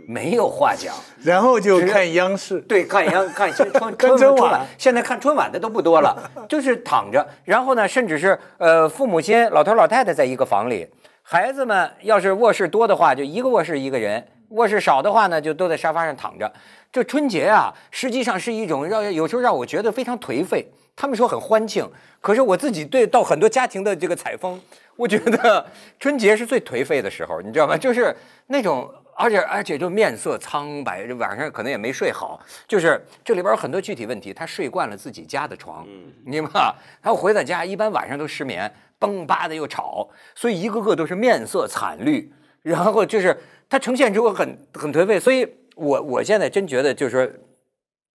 Speaker 2: 没有话讲。
Speaker 5: 然后就看央视。
Speaker 2: 对，看央看春 春
Speaker 5: 春晚
Speaker 2: 晚，现在看春晚的都不多了，就是躺着。然后呢，甚至是呃，父母亲老头老太太在一个房里，孩子们要是卧室多的话，就一个卧室一个人；卧室少的话呢，就都在沙发上躺着。这春节啊，实际上是一种让有时候让我觉得非常颓废。他们说很欢庆，可是我自己对到很多家庭的这个采风，我觉得春节是最颓废的时候，你知道吗？就是那种。而且而且就面色苍白，这晚上可能也没睡好，就是这里边有很多具体问题。他睡惯了自己家的床，你明白吗？他回到家一般晚上都失眠，嘣吧的又吵，所以一个个都是面色惨绿，然后就是他呈现出很很颓废。所以我我现在真觉得就是说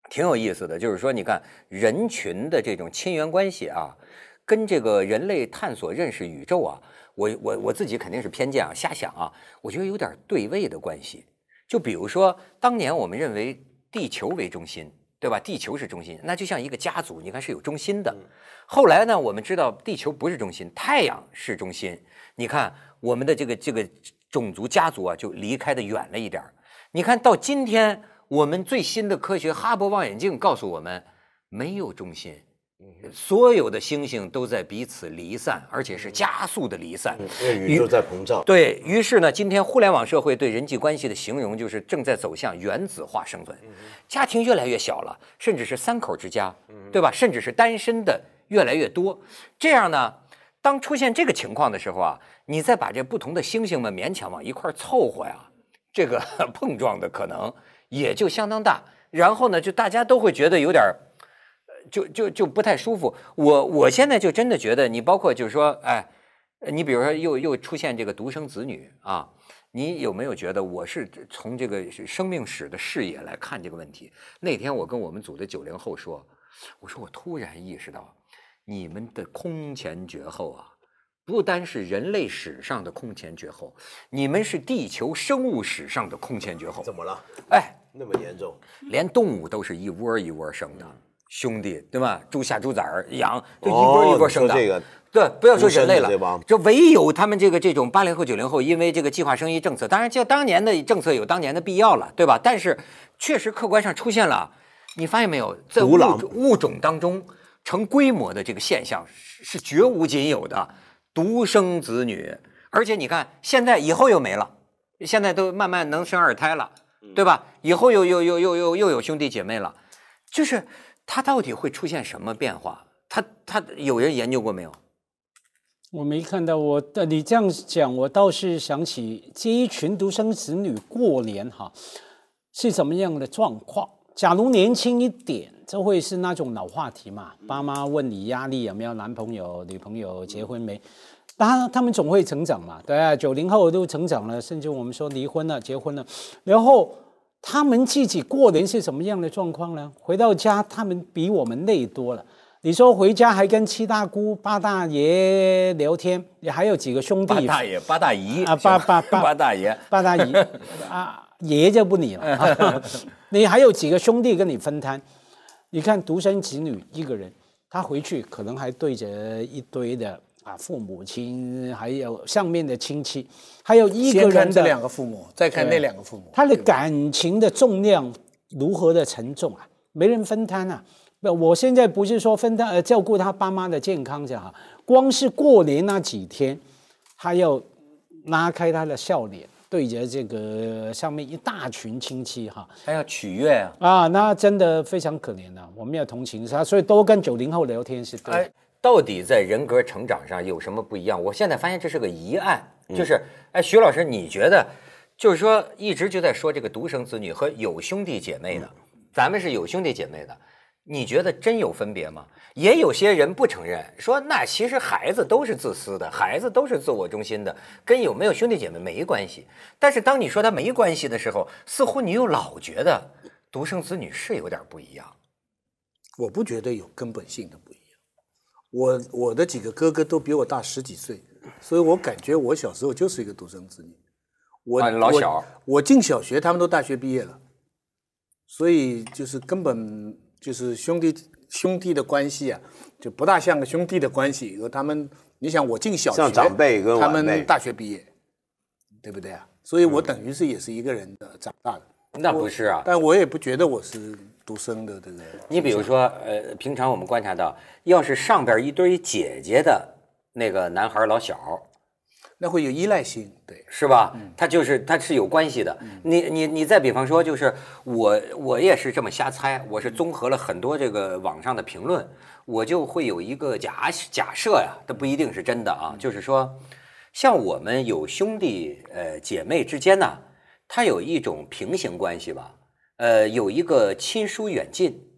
Speaker 2: 挺有意思的，就是说你看人群的这种亲缘关系啊，跟这个人类探索认识宇宙啊。我我我自己肯定是偏见啊，瞎想啊，我觉得有点对位的关系。就比如说，当年我们认为地球为中心，对吧？地球是中心，那就像一个家族，你看是有中心的。后来呢，我们知道地球不是中心，太阳是中心。你看我们的这个这个种族家族啊，就离开的远了一点儿。你看到今天，我们最新的科学哈勃望远镜告诉我们，没有中心。所有的星星都在彼此离散，而且是加速的离散。
Speaker 3: 因为宇宙在膨胀。
Speaker 2: 对于是呢，今天互联网社会对人际关系的形容就是正在走向原子化生存，家庭越来越小了，甚至是三口之家，对吧？甚至是单身的越来越多。这样呢，当出现这个情况的时候啊，你再把这不同的星星们勉强往一块儿凑合呀，这个 碰撞的可能也就相当大。然后呢，就大家都会觉得有点儿。就就就不太舒服。我我现在就真的觉得，你包括就是说，哎，呃你比如说又又出现这个独生子女啊，你有没有觉得我是从这个生命史的视野来看这个问题？那天我跟我们组的九零后说，我说我突然意识到，你们的空前绝后啊，不单是人类史上的空前绝后，你们是地球生物史上的空前绝后。
Speaker 3: 怎么了？
Speaker 2: 哎，
Speaker 3: 那么严重？
Speaker 2: 连动物都是一窝一窝生的，兄弟，对吧？猪下猪崽儿养，就一波一波生的。
Speaker 3: 哦这个
Speaker 2: 对，不要说人类了
Speaker 3: 这
Speaker 2: 唯有他们这个这种八零后、九零后，因为这个计划生育政策，当然就当年的政策有当年的必要了，对吧？但是确实客观上出现了，你发现没有，在物种物种当中成规模的这个现象是是绝无仅有的，独生子女，而且你看现在以后又没了，现在都慢慢能生二胎了，对吧？以后又又又又又又有兄弟姐妹了，就是它到底会出现什么变化？他他有人研究过没有？
Speaker 4: 我没看到我，呃你这样讲，我倒是想起这一群独生子女过年哈是什么样的状况。假如年轻一点，这会是那种老话题嘛？爸妈问你压力有没有男朋友、女朋友，结婚没？当然，他们总会成长嘛，对啊，九零后都成长了，甚至我们说离婚了、结婚了，然后他们自己过年是什么样的状况呢？回到家，他们比我们累多了。你说回家还跟七大姑八大爷聊天，也还有几个兄弟
Speaker 2: 八大爷、八大姨
Speaker 4: 啊八八八
Speaker 2: 八大爷，
Speaker 4: 八大姨 啊，爷就不理了、啊，你还有几个兄弟跟你分摊？你看独生子女一个人，他回去可能还对着一堆的啊父母亲，还有上面的亲戚，还有一个人的
Speaker 5: 两个父母，再看那两个父母，
Speaker 4: 他的感情的重量如何的沉重啊？没人分摊啊！那，我现在不是说分担呃照顾他爸妈的健康就好，光是过年那几天，他要拉开他的笑脸，对着这个上面一大群亲戚哈
Speaker 2: 还要取悦啊！
Speaker 4: 啊，那真的非常可怜的、我们要同情他，所以多跟九零后聊天是对
Speaker 2: 到底在人格成长上有什么不一样？我现在发现这是个疑案，就是哎，徐老师，你觉得就是说一直就在说这个独生子女和有兄弟姐妹的，咱们是有兄弟姐妹的，你觉得真有分别吗？也有些人不承认，说那其实孩子都是自私的，孩子都是自我中心的，跟有没有兄弟姐妹没关系。但是当你说他没关系的时候，似乎你又老觉得独生子女是有点不一样。
Speaker 5: 我不觉得有根本性的不一样。我我的几个哥哥都比我大十几岁，所以我感觉我小时候就是一个独生子女。我、
Speaker 2: 啊老小
Speaker 5: 我，我进小学，他们都大学毕业了，所以就是根本就是兄弟兄弟的关系啊，就不大像个兄弟的关系。和他们，你想我进小学，
Speaker 3: 像长辈跟
Speaker 5: 他们大学毕业，对不对啊？所以我等于是也是一个人的长大的。
Speaker 2: 那不是啊，
Speaker 5: 但我也不觉得我是独生的这个。
Speaker 2: 你比如说，呃，平常我们观察到，要是上边一堆姐姐的那个男孩老小，
Speaker 5: 那会有依赖性，对，
Speaker 2: 是吧？他就是他是有关系的。你你你再比方说，就是我我也是这么瞎猜，我是综合了很多这个网上的评论，我就会有一个假假设呀，它不一定是真的啊，就是说，像我们有兄弟呃姐妹之间呢，它有一种平行关系吧，呃，有一个亲疏远近。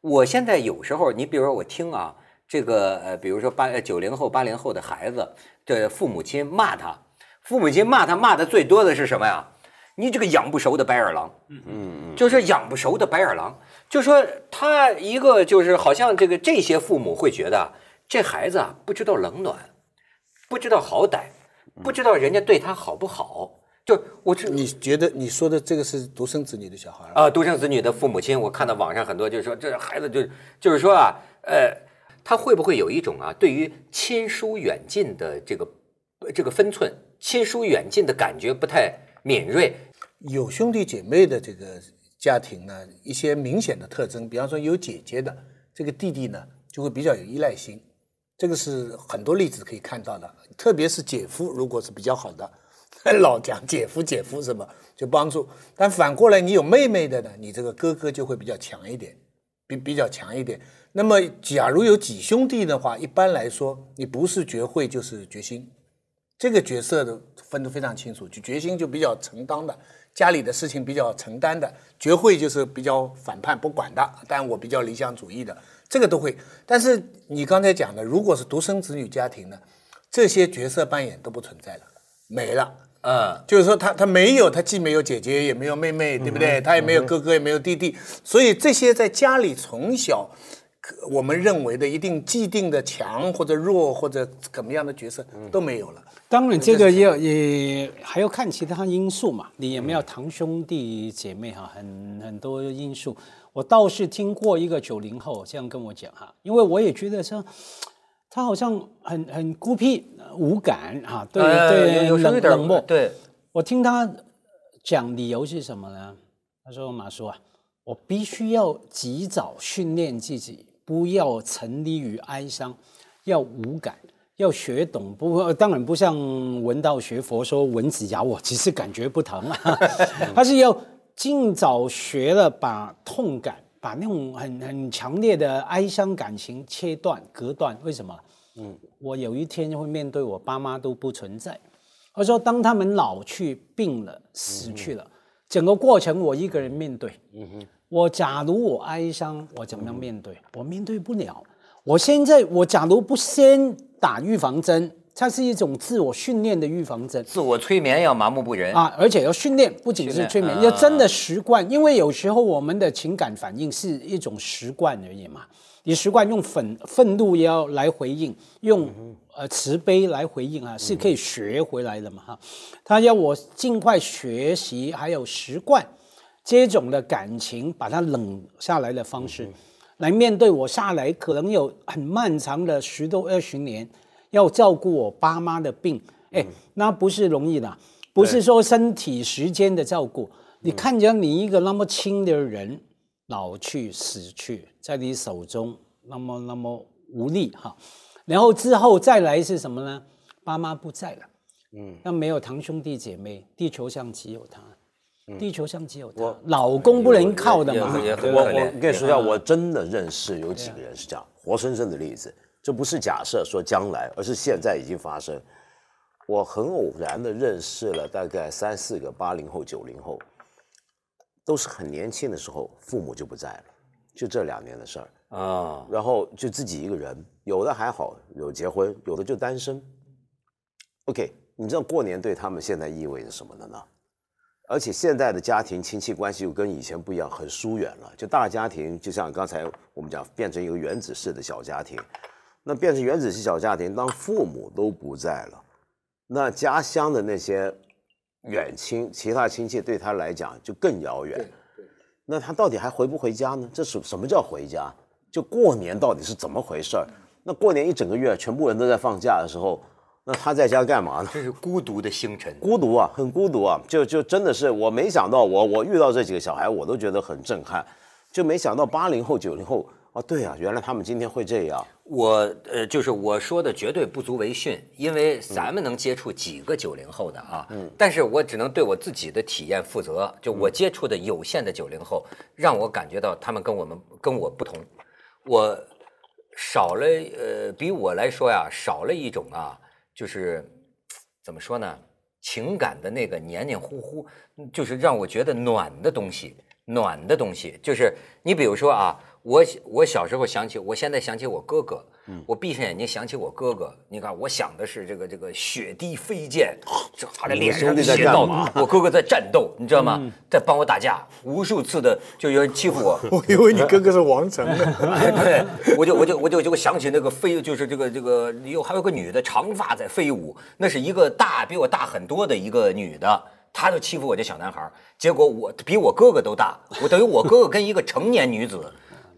Speaker 2: 我现在有时候，你比如说我听啊，这个呃，比如说八九零后、八零后的孩子，的父母亲骂他，父母亲骂他骂的最多的是什么呀？你这个养不熟的白眼狼，嗯嗯，就是养不熟的白眼狼，就说他一个就是好像这个这些父母会觉得这孩子啊不知道冷暖，不知道好歹，不知道人家对他好不好，就我这
Speaker 5: 你觉得你说的这个是独生子女的小孩啊？
Speaker 2: 啊，独生子女的父母亲，我看到网上很多就是说，这孩子就是就是说啊，呃，他会不会有一种啊，对于亲疏远近的这个呃这个分寸，亲疏远近的感觉不太敏锐？
Speaker 5: 有兄弟姐妹的这个家庭呢，一些明显的特征，比方说有姐姐的，这个弟弟呢就会比较有依赖心，这个是很多例子可以看到的。特别是姐夫如果是比较好的，老讲姐夫姐夫什么就帮助，但反过来你有妹妹的呢，你这个哥哥就会比较强一点，比比较强一点。那么假如有几兄弟的话，一般来说你不是绝慧就是决心。这个角色的分得非常清楚，就决心就比较承担的，家里的事情比较承担的，绝慧就是比较反叛不管的，但我比较理想主义的，这个都会。但是你刚才讲的，如果是独生子女家庭呢，这些角色扮演都不存在了，没了。
Speaker 2: 嗯，
Speaker 5: 就是说他他没有，他既没有姐姐，也没有妹妹，对不对？他也没有哥哥，也没有弟弟，所以这些在家里从小，可我们认为的一定既定的强或者弱或者怎么样的角色都没有了。
Speaker 4: 当然，这个也也还要看其他因素嘛。你有没有堂兄弟姐妹哈？很很多因素。我倒是听过一个九零后这样跟我讲哈，因为我也觉得说，他好像很很孤僻、无感哈，对
Speaker 2: 呃
Speaker 4: 对，
Speaker 2: 有点
Speaker 4: 冷冷漠。
Speaker 2: 对，
Speaker 4: 我听他讲理由是什么呢？他说：“马叔啊，我必须要及早训练自己，不要沉溺于哀伤，要无感，要学懂不，当然不像文道学佛说蚊子咬我，只是感觉不疼啊，他是要尽早学了把痛感，把那种很很强烈的哀伤感情切断、隔断。为什么？嗯，我有一天会面对我爸妈都不存在。”他说：“当他们老去、病了、死去了，整个过程我一个人面对。嗯哼我假如我哀伤，我怎么样面对？我面对不了。我现在我假如不先打预防针，它是一种自我训练的预防针
Speaker 2: 自我催眠要麻木不仁。
Speaker 4: 啊，而且要训练，不仅是催眠，
Speaker 2: 啊
Speaker 4: 要真的习惯。因为有时候我们的情感反应是一种习惯而已嘛。你习惯用愤愤怒要来回应，用呃慈悲来回应啊，是可以学回来的嘛哈。他要我尽快学习，还有习惯这种的感情，把它冷下来的方式，来面对我下来可能有很漫长的十多二十年，要照顾我爸妈的病，哎，那不是容易的，不是说身体时间的照顾。你看着你一个那么亲的人老去死去，在你手中那么那么无力哈，然后之后再来是什么呢？爸妈不在了，嗯，那没有堂兄弟姐妹，地球上只有他，地球上只有他，老公不能靠的嘛，
Speaker 3: 我我跟你说一下，我真的认识有几个人是这样，活生生的例子。这不是假设说将来，而是现在已经发生。我很偶然的认识了大概三四个八零后、九零后，都是很年轻的时候，父母就不在了，就这两年的事儿。
Speaker 2: 啊，
Speaker 3: 然后就自己一个人，有的还好有结婚，有的就单身。OK，你知道过年对他们现在意味着什么的呢？而且现在的家庭亲戚关系又跟以前不一样，很疏远了。就大家庭，就像刚才我们讲，变成一个原子式的小家庭。那变成原子系小家庭，当父母都不在了，那家乡的那些远亲、其他亲戚对他来讲就更遥远。那他到底还回不回家呢？这是什么叫回家？就过年到底是怎么回事儿？那过年一整个月，全部人都在放假的时候，那他在家干嘛呢？
Speaker 2: 这是孤独的星辰。
Speaker 3: 孤独啊，很孤独啊，就就真的是我没想到我，我遇到这几个小孩，我都觉得很震撼，就没想到八零后、九零后啊，对啊，原来他们今天会这样。
Speaker 2: 我呃，就是我说的绝对不足为训，因为咱们能接触几个九零后的啊，嗯，但是我只能对我自己的体验负责。就我接触的有限的九零后，让我感觉到他们跟我们跟我不同，我少了呃，比我来说呀，少了一种啊，就是怎么说呢，情感的那个黏黏糊糊，就是让我觉得暖的东西，暖的东西，就是你比如说啊。我我小时候想起，我现在想起我哥哥，我闭上眼睛想起我哥哥，你看，我想的是这个这个血滴飞溅，这他的脸上
Speaker 3: 兄弟在
Speaker 2: 写到
Speaker 3: 干嘛
Speaker 2: 我哥哥在战斗，你知道吗？在帮我打架，无数次的就有人欺负我，
Speaker 5: 我以为你哥哥是王成呢。
Speaker 2: 对，我就我就我就就想起那个飞，就是这个这个有还有个女的长发在飞舞，那是一个大比我大很多的一个女的，她就欺负我这小男孩，结果我比我哥哥都大，我等于我哥哥跟一个成年女子。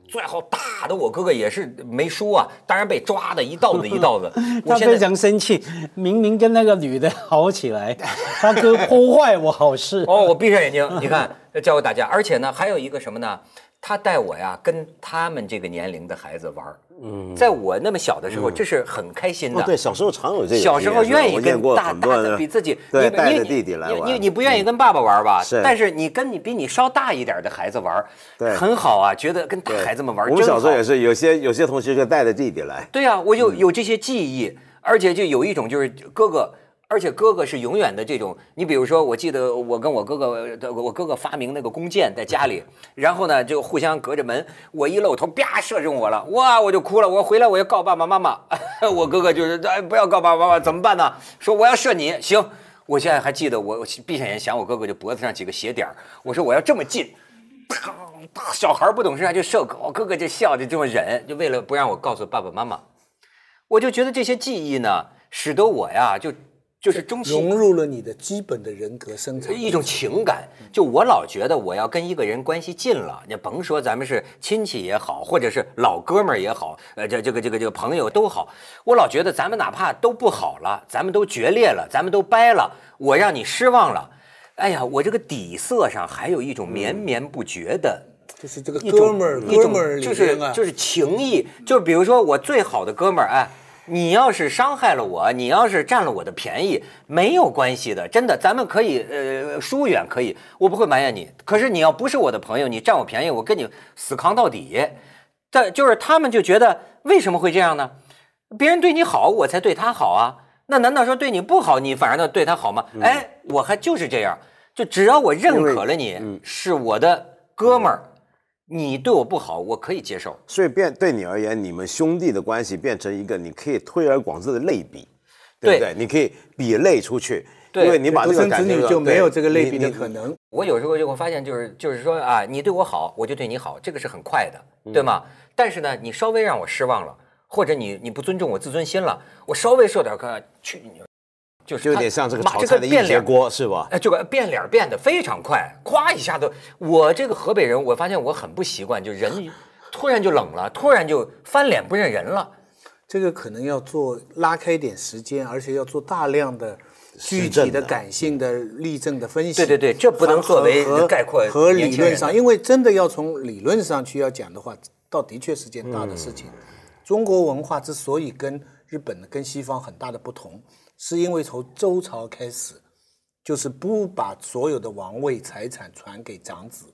Speaker 2: 最后打的我哥哥也是没输啊，当然被抓的一道子一道子。我
Speaker 4: 他非
Speaker 2: 现在
Speaker 4: 常生气，明明跟那个女的好起来，他哥破坏我好事。
Speaker 2: 哦，我闭上眼睛，你看 教我打架，而且呢还有一个什么呢？他带我呀跟他们这个年龄的孩子玩儿。嗯，在我那么小的时候，这是很开心的。
Speaker 3: 哦，对，小时候常有这个。
Speaker 2: 小时候愿意跟大大的比自己，
Speaker 3: 对带着弟弟来玩。
Speaker 2: 你你你不愿意跟爸爸玩吧？
Speaker 3: 是
Speaker 2: 但是你跟你比你稍大一点的孩子玩，
Speaker 3: 对
Speaker 2: 很好啊，觉得跟大孩子们玩
Speaker 3: 我小时候也是，有些有些同学就带着弟弟来。
Speaker 2: 对呀、我有有这些记忆，而且就有一种就是哥哥而且哥哥是永远的这种，你比如说，我记得我跟我哥哥，我哥哥发明那个弓箭在家里，然后呢就互相隔着门，我一露头，啪射中我了，哇，我就哭了，我回来我要告爸爸妈妈，我哥哥就是哎不要告爸爸妈妈怎么办呢？说我要射你，行，我现在还记得我我闭上眼想我哥哥就脖子上几个血点儿我说我要这么近，砰，大小孩不懂事啊就射我哥哥就笑着这么忍，就为了不让我告诉爸爸妈妈。我就觉得这些记忆呢，使得我呀，就就是
Speaker 5: 融入了你的基本的人格生产。
Speaker 2: 一种情感。就我老觉得我要跟一个人关系近了，你甭说咱们是亲戚也好，或者是老哥们儿也好，呃，这这个这个这个朋友都好，我老觉得咱们哪怕都不好了，咱们都决裂了，咱们都掰了，我让你失望了，哎呀，我这个底色上还有一种绵绵不绝的。
Speaker 5: 就是这个
Speaker 2: 一
Speaker 5: 哥们儿，
Speaker 2: 一
Speaker 5: 哥们儿里
Speaker 2: 就是就是情谊，就比如说我最好的哥们儿，哎，你要是伤害了我，你要是占了我的便宜，没有关系的，真的，咱们可以呃疏远，可以，我不会埋怨你。可是你要不是我的朋友，你占我便宜，我跟你死扛到底。但就是他们就觉得为什么会这样呢？别人对你好，我才对他好啊。那难道说对你不好，你反而呢对他好吗？哎，我还就是这样，就只要我认可了你，是我的哥们儿，你对我不好，我可以接受。
Speaker 3: 所以变对你而言，你们兄弟的关系变成一个你可以推而广之的类比，对不对？你可以比类出去，
Speaker 2: 对
Speaker 3: 因为你把这个感
Speaker 5: 就没有这个类比的可能。
Speaker 2: 我有时候就会发现，就是就是说啊，你对我好，我就对你好，这个是很快的，对吗？但是呢，你稍微让我失望了，或者你你不尊重我自尊心了，我稍微受点个去你，就是
Speaker 3: 就有点像这个炒菜的一
Speaker 2: 变脸
Speaker 3: 节锅，是吧？
Speaker 2: 哎，这个变脸变得非常快，咵一下子，我这个河北人，我发现我很不习惯，就人 突然就冷了，突然就翻脸不认人了。
Speaker 5: 这个可能要做拉开一点时间，而且要做大量的具体的、感性的例证的分析。
Speaker 2: 对对对这不能作为概括
Speaker 5: 和理论上，因为真的要从理论上去要讲的话，倒的确是件大的事情。中国文化之所以跟日本的、跟西方很大的不同，是因为从周朝开始，就是不把所有的王位财产传给长子。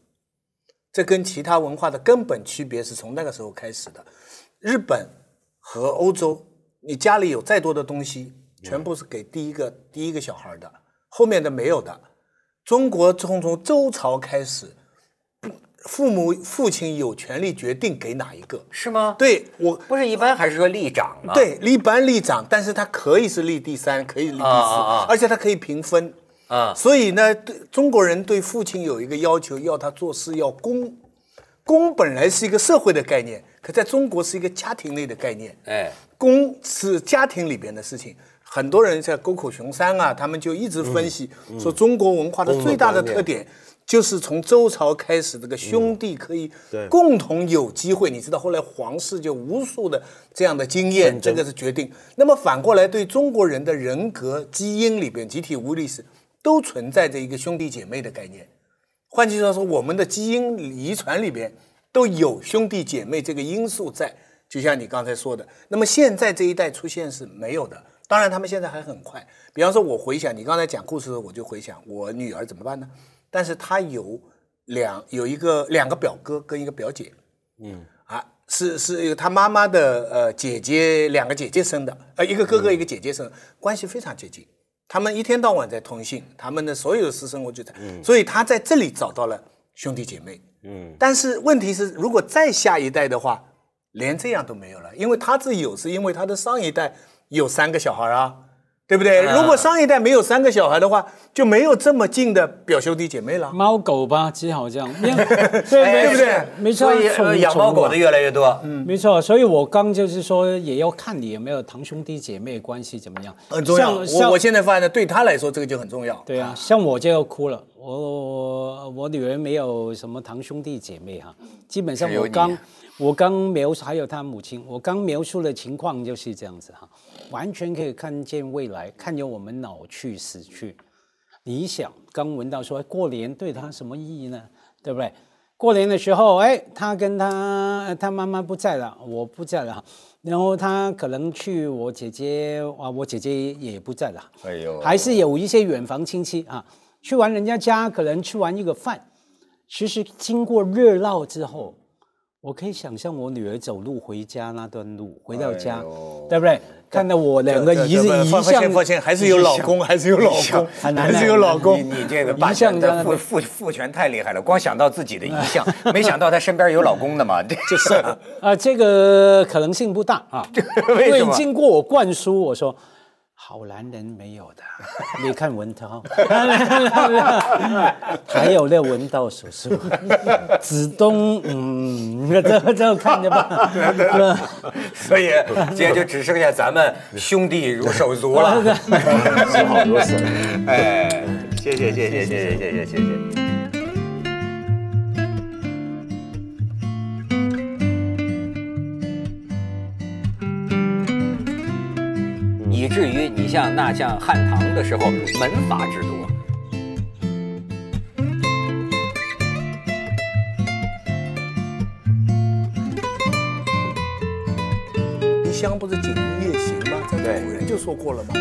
Speaker 5: 这跟其他文化的根本区别是从那个时候开始的。日本和欧洲，你家里有再多的东西，全部是给第一个第一个小孩的，后面的没有的。中国从从周朝开始，父母父亲有权利决定给哪一个。
Speaker 2: 是吗？，
Speaker 5: 对我
Speaker 2: 不是一般还是说立长吗？，
Speaker 5: 对立班立长，但是他可以是立第三，可以立第四，
Speaker 2: 啊啊啊
Speaker 5: 而且他可以平分。
Speaker 2: 啊，
Speaker 5: 所以呢，对中国人对父亲有一个要求，要他做事要公。公本来是一个社会的概念，可在中国是一个家庭内的概念。
Speaker 2: 哎，
Speaker 5: 公是家庭里边的事情。很多人在沟口雄三啊，他们就一直分析、说，中国文化的最大的特点就是从周朝开始，这个兄弟可以共同有机会。你知道，后来皇室就无数的这样的经验，这个是决定。那么反过来，对中国人的人格基因里边，集体无意识都存在着一个兄弟姐妹的概念。换句话说，我们的基因遗传里边都有兄弟姐妹这个因素在，就像你刚才说的。那么现在这一代出现是没有的，当然他们现在还很快。比方说，我回想你刚才讲故事的时候，我就回想我女儿怎么办呢？但是他有两有一个两个表哥跟一个表姐，嗯。啊，是是他妈妈的呃姐姐两个姐姐生的，呃一个哥哥一个姐姐生的，关系非常接近。他们一天到晚在通信，他们的所有的私生活就在，所以他在这里找到了兄弟姐妹。嗯，但是问题是，如果再下一代的话，连这样都没有了，因为他自己有，是因为他的上一代有三个小孩啊，对不对？如果上一代没有三个小孩的话，就没有这么近的表兄弟姐妹了。
Speaker 4: 猫狗吧，只好这样，对对
Speaker 2: 不对？
Speaker 4: 没错，
Speaker 2: 所以呃养猫狗的越来越多。嗯，
Speaker 4: 没错，所以我刚就是说，也要看你有没有堂兄弟姐妹关系怎么样，
Speaker 5: 很重要。
Speaker 4: 像
Speaker 5: 我我现在发现，对他来说这个就很重要。
Speaker 4: 对啊，像我就要哭了，我我我女儿没有什么堂兄弟姐妹哈，基本上我刚我刚描述还有她母亲，我刚描述的情况就是这样子哈，完全可以看见未来，看见我们老去死去。你想，刚闻到说过年对他什么意义呢？对不对？过年的时候，哎，他跟他他妈妈不在了，我不在了，然后他可能去我姐姐啊，我姐姐也不在了，
Speaker 2: 哎呦
Speaker 4: 还是有一些远房亲戚啊，去完人家家，可能吃完一个饭，其实经过热闹之后，我可以想象我女儿走路回家那段路，回到家，
Speaker 5: 哎
Speaker 4: 对不对？看到我两个遗
Speaker 5: 这这
Speaker 4: 遗像
Speaker 5: 抱歉，还是有老公，还是有老公，还是有老公。
Speaker 2: 你。你这个
Speaker 4: 遗
Speaker 2: 霸
Speaker 4: 像在那
Speaker 2: 权的父父父权太厉害了，光想到自己的遗像，没想到他身边有老公的嘛，这 就是。
Speaker 4: 啊，这个可能性不大啊，
Speaker 2: 为什么？
Speaker 4: 经过我灌输，我说好男人没有的，你看文涛，还有那文道叔叔，子东，嗯，这这看着吧，
Speaker 2: 所以今天就只剩下咱们兄弟如手足了。
Speaker 3: 是好多事。
Speaker 2: 哎，谢谢谢谢谢谢谢谢谢谢。以至于你像那像汉唐的时候，门阀之多。
Speaker 5: 一乡不是锦衣夜行吗？这古人就说过了嘛。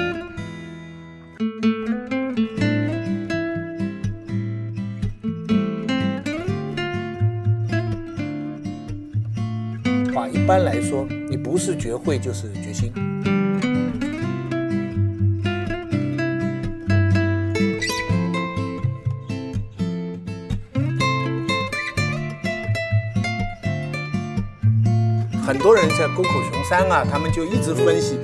Speaker 5: 啊一般来说，你不是绝会就是决心。很多人在沟口熊山啊，他们就一直分析。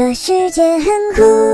Speaker 6: 这世界很酷。